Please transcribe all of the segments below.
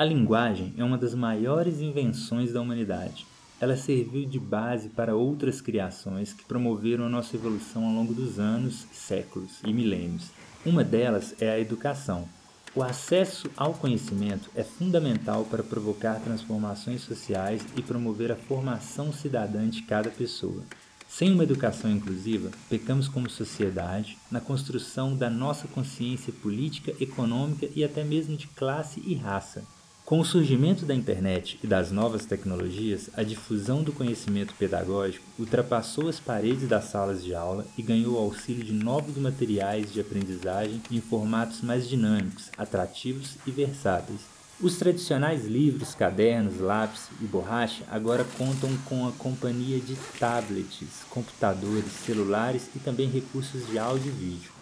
A linguagem é uma das maiores invenções da humanidade. Ela serviu de base para outras criações que promoveram a nossa evolução ao longo dos anos, séculos e milênios. Uma delas é a educação. O acesso ao conhecimento é fundamental para provocar transformações sociais e promover a formação cidadã de cada pessoa. Sem uma educação inclusiva, pecamos como sociedade na construção da nossa consciência política, econômica e até mesmo de classe e raça. Com o surgimento da internet e das novas tecnologias, a difusão do conhecimento pedagógico ultrapassou as paredes das salas de aula e ganhou auxílio de novos materiais de aprendizagem em formatos mais dinâmicos, atrativos e versáteis. Os tradicionais livros, cadernos, lápis e borracha agora contam com a companhia de tablets, computadores, celulares e também recursos de áudio e vídeo.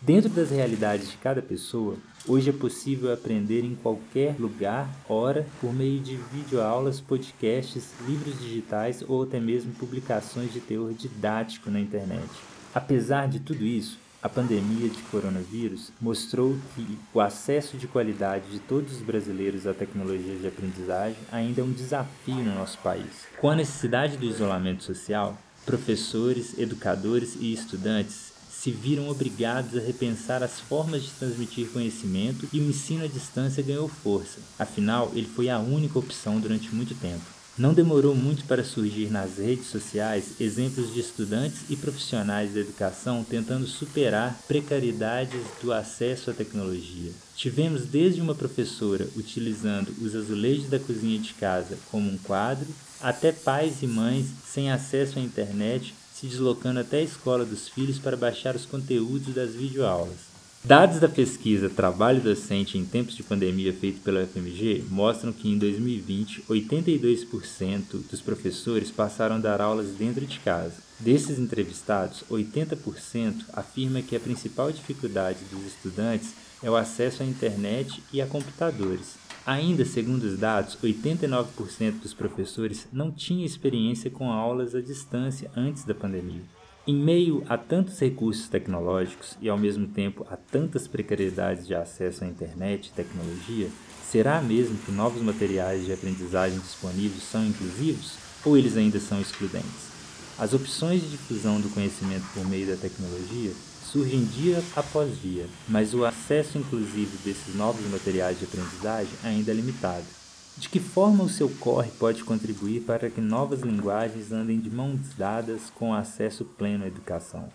Dentro das realidades de cada pessoa, hoje é possível aprender em qualquer lugar, hora, por meio de videoaulas, podcasts, livros digitais ou até mesmo publicações de teor didático na internet. Apesar de tudo isso, a pandemia de coronavírus mostrou que o acesso de qualidade de todos os brasileiros à tecnologia de aprendizagem ainda é um desafio no nosso país. Com a necessidade do isolamento social, professores, educadores e estudantes se viram obrigados a repensar as formas de transmitir conhecimento e o ensino à distância ganhou força. Afinal, ele foi a única opção durante muito tempo. Não demorou muito para surgir nas redes sociais exemplos de estudantes e profissionais da educação tentando superar precariedades do acesso à tecnologia. Tivemos desde uma professora utilizando os azulejos da cozinha de casa como um quadro, até pais e mães sem acesso à internet se deslocando até a escola dos filhos para baixar os conteúdos das videoaulas. Dados da pesquisa Trabalho Docente em Tempos de Pandemia feito pela UFMG mostram que em 2020, 82% dos professores passaram a dar aulas dentro de casa. Desses entrevistados, 80% afirma que a principal dificuldade dos estudantes é o acesso à internet e a computadores. Ainda segundo os dados, 89% dos professores não tinham experiência com aulas à distância antes da pandemia. Em meio a tantos recursos tecnológicos e ao mesmo tempo a tantas precariedades de acesso à internet e tecnologia, será mesmo que novos materiais de aprendizagem disponíveis são inclusivos ou eles ainda são excludentes? As opções de difusão do conhecimento por meio da tecnologia surgem dia após dia, mas o acesso inclusivo desses novos materiais de aprendizagem ainda é limitado. De que forma o seu corre pode contribuir para que novas linguagens andem de mãos dadas com acesso pleno à educação?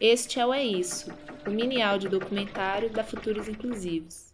Este é o É Isso, o mini áudio documentário da Futuros Inclusivos.